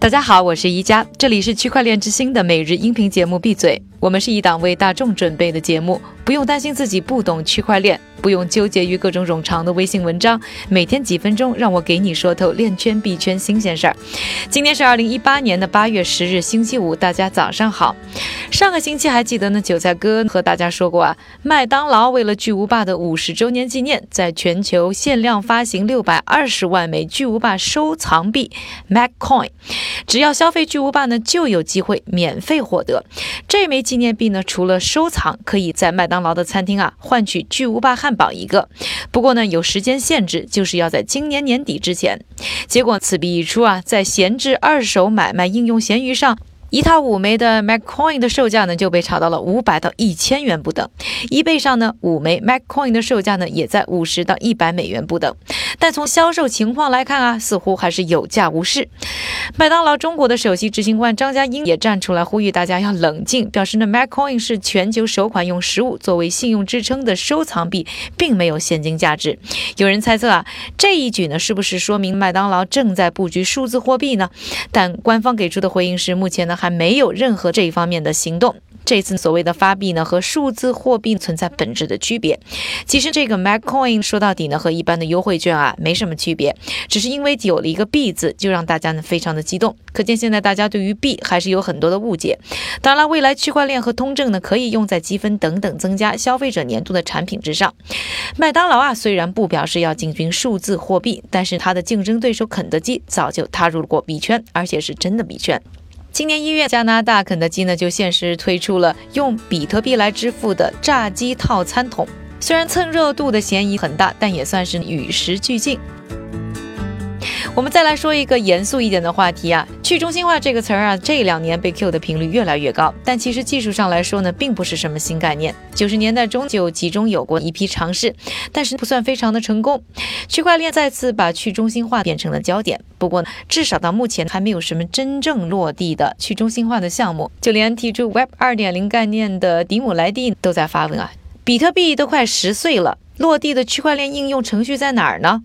大家好，我是宜佳，这里是区块链之星的每日音频节目。闭嘴，我们是一档为大众准备的节目，不用担心自己不懂区块链。不用纠结于各种冗长的微信文章，每天几分钟，让我给你说透链圈币圈新鲜事儿。今天是二零一八年的八月十日，星期五，大家早上好。上个星期还记得呢，韭菜哥和大家说过啊，麦当劳为了巨无霸的五十周年纪念，在全球限量发行六百二十万枚巨无霸收藏币 MacCoin，只要消费巨无霸呢，就有机会免费获得这枚纪念币呢。除了收藏，可以在麦当劳的餐厅啊换取巨无霸汉。保一个，不过呢有时间限制，就是要在今年年底之前。结果此币一出啊，在闲置二手买卖应用闲鱼上。一套五枚的 MacCoin 的售价呢，就被炒到了五百到一千元不等。eBay 上呢，五枚 MacCoin 的售价呢，也在五十到一百美元不等。但从销售情况来看啊，似乎还是有价无市。麦当劳中国的首席执行官张嘉英也站出来呼吁大家要冷静，表示呢，MacCoin 是全球首款用实物作为信用支撑的收藏币，并没有现金价值。有人猜测啊，这一举呢，是不是说明麦当劳正在布局数字货币呢？但官方给出的回应是，目前呢。还没有任何这一方面的行动。这次所谓的发币呢，和数字货币存在本质的区别。其实这个 MacCoin 说到底呢，和一般的优惠券啊没什么区别，只是因为有了一个币字，就让大家呢非常的激动。可见现在大家对于币还是有很多的误解。当然，未来区块链和通证呢，可以用在积分等等增加消费者粘度的产品之上。麦当劳啊，虽然不表示要进军数字货币，但是它的竞争对手肯德基早就踏入过币圈，而且是真的币圈。今年一月，加拿大肯德基呢就限时推出了用比特币来支付的炸鸡套餐桶，虽然蹭热度的嫌疑很大，但也算是与时俱进。我们再来说一个严肃一点的话题啊，去中心化这个词儿啊，这两年被 Q 的频率越来越高。但其实技术上来说呢，并不是什么新概念。九十年代中就集中有过一批尝试，但是不算非常的成功。区块链再次把去中心化变成了焦点。不过呢，至少到目前还没有什么真正落地的去中心化的项目。就连提出 Web 二点零概念的迪姆莱蒂都在发问啊，比特币都快十岁了。落地的区块链应用程序在哪儿呢？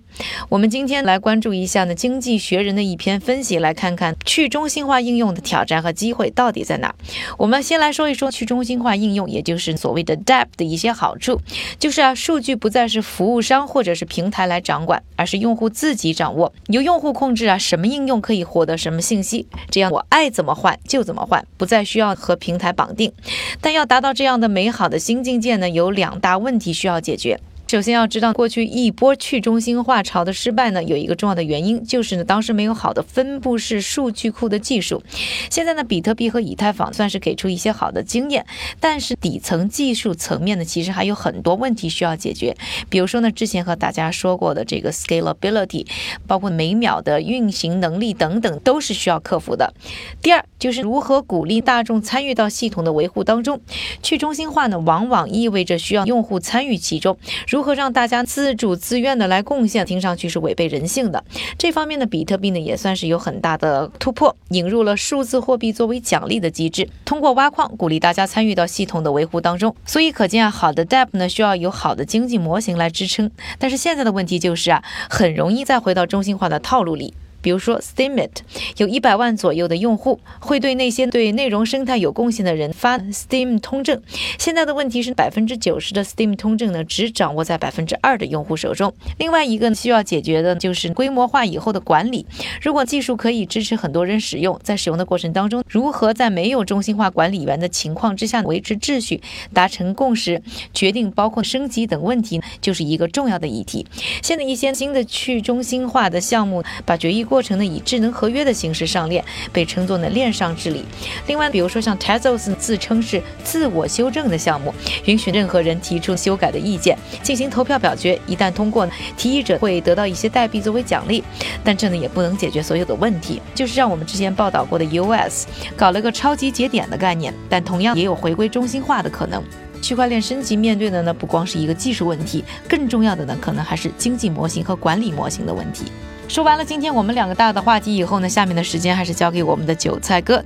我们今天来关注一下呢，《经济学人》的一篇分析，来看看去中心化应用的挑战和机会到底在哪儿。我们先来说一说去中心化应用，也就是所谓的 DApp 的一些好处，就是啊，数据不再是服务商或者是平台来掌管，而是用户自己掌握，由用户控制啊，什么应用可以获得什么信息，这样我爱怎么换就怎么换，不再需要和平台绑定。但要达到这样的美好的新境界呢，有两大问题需要解决。首先要知道，过去一波去中心化潮的失败呢，有一个重要的原因，就是呢当时没有好的分布式数据库的技术。现在呢，比特币和以太坊算是给出一些好的经验，但是底层技术层面呢，其实还有很多问题需要解决。比如说呢，之前和大家说过的这个 scalability，包括每秒的运行能力等等，都是需要克服的。第二，就是如何鼓励大众参与到系统的维护当中。去中心化呢，往往意味着需要用户参与其中。如何让大家自主自愿的来贡献，听上去是违背人性的。这方面的比特币呢，也算是有很大的突破，引入了数字货币作为奖励的机制，通过挖矿鼓励大家参与到系统的维护当中。所以可见啊，好的 DApp 呢，需要有好的经济模型来支撑。但是现在的问题就是啊，很容易再回到中心化的套路里。比如说 Steam It，有一百万左右的用户，会对那些对内容生态有贡献的人发 Steam 通证。现在的问题是，百分之九十的 Steam 通证呢，只掌握在百分之二的用户手中。另外一个需要解决的就是规模化以后的管理。如果技术可以支持很多人使用，在使用的过程当中，如何在没有中心化管理员的情况之下维持秩序、达成共识、决定包括升级等问题，就是一个重要的议题。现在一些新的去中心化的项目，把决议过。过程呢以智能合约的形式上链，被称作呢链上治理。另外，比如说像 Tezos 自称是自我修正的项目，允许任何人提出修改的意见，进行投票表决。一旦通过呢，提议者会得到一些代币作为奖励。但这呢也不能解决所有的问题，就是让我们之前报道过的 US 搞了个超级节点的概念，但同样也有回归中心化的可能。区块链升级面对的呢不光是一个技术问题，更重要的呢可能还是经济模型和管理模型的问题。说完了今天我们两个大的话题以后呢，下面的时间还是交给我们的韭菜哥。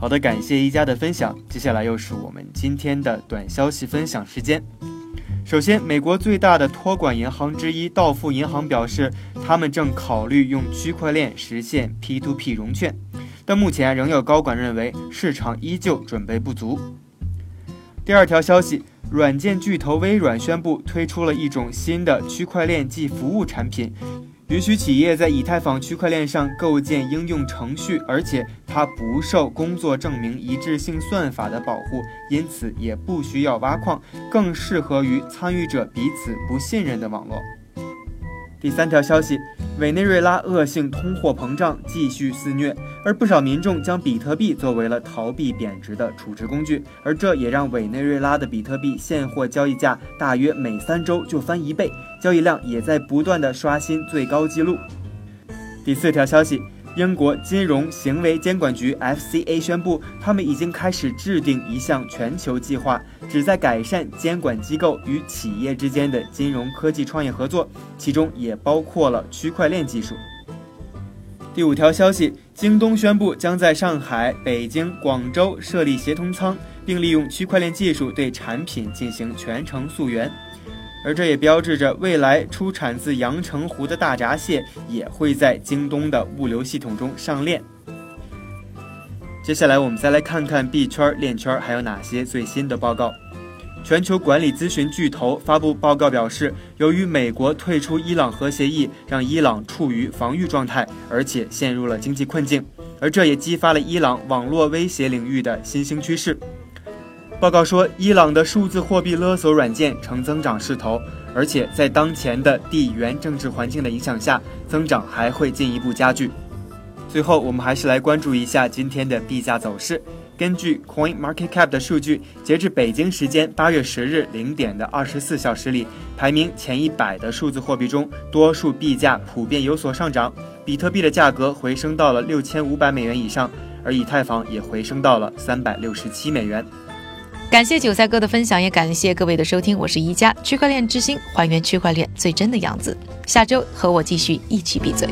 好的，感谢一加的分享。接下来又是我们今天的短消息分享时间。首先，美国最大的托管银行之一道富银行表示，他们正考虑用区块链实现 P2P 融券，但目前仍有高管认为市场依旧准备不足。第二条消息，软件巨头微软宣布推出了一种新的区块链即服务产品。允许企业在以太坊区块链上构建应用程序，而且它不受工作证明一致性算法的保护，因此也不需要挖矿，更适合于参与者彼此不信任的网络。第三条消息，委内瑞拉恶性通货膨胀继续肆虐，而不少民众将比特币作为了逃避贬值的储值工具，而这也让委内瑞拉的比特币现货交易价大约每三周就翻一倍，交易量也在不断的刷新最高纪录。第四条消息。英国金融行为监管局 （FCA） 宣布，他们已经开始制定一项全球计划，旨在改善监管机构与企业之间的金融科技创业合作，其中也包括了区块链技术。第五条消息：京东宣布将在上海、北京、广州设立协同仓，并利用区块链技术对产品进行全程溯源。而这也标志着未来出产自阳澄湖的大闸蟹也会在京东的物流系统中上链。接下来，我们再来看看币圈、链圈还有哪些最新的报告。全球管理咨询巨头发布报告表示，由于美国退出伊朗核协议，让伊朗处于防御状态，而且陷入了经济困境，而这也激发了伊朗网络威胁领域的新兴趋势。报告说，伊朗的数字货币勒索软件呈增长势头，而且在当前的地缘政治环境的影响下，增长还会进一步加剧。最后，我们还是来关注一下今天的币价走势。根据 Coin Market Cap 的数据，截至北京时间八月十日零点的二十四小时里，排名前一百的数字货币中，多数币价普遍有所上涨。比特币的价格回升到了六千五百美元以上，而以太坊也回升到了三百六十七美元。感谢韭菜哥的分享，也感谢各位的收听。我是宜家，区块链之星，还原区块链最真的样子。下周和我继续一起闭嘴。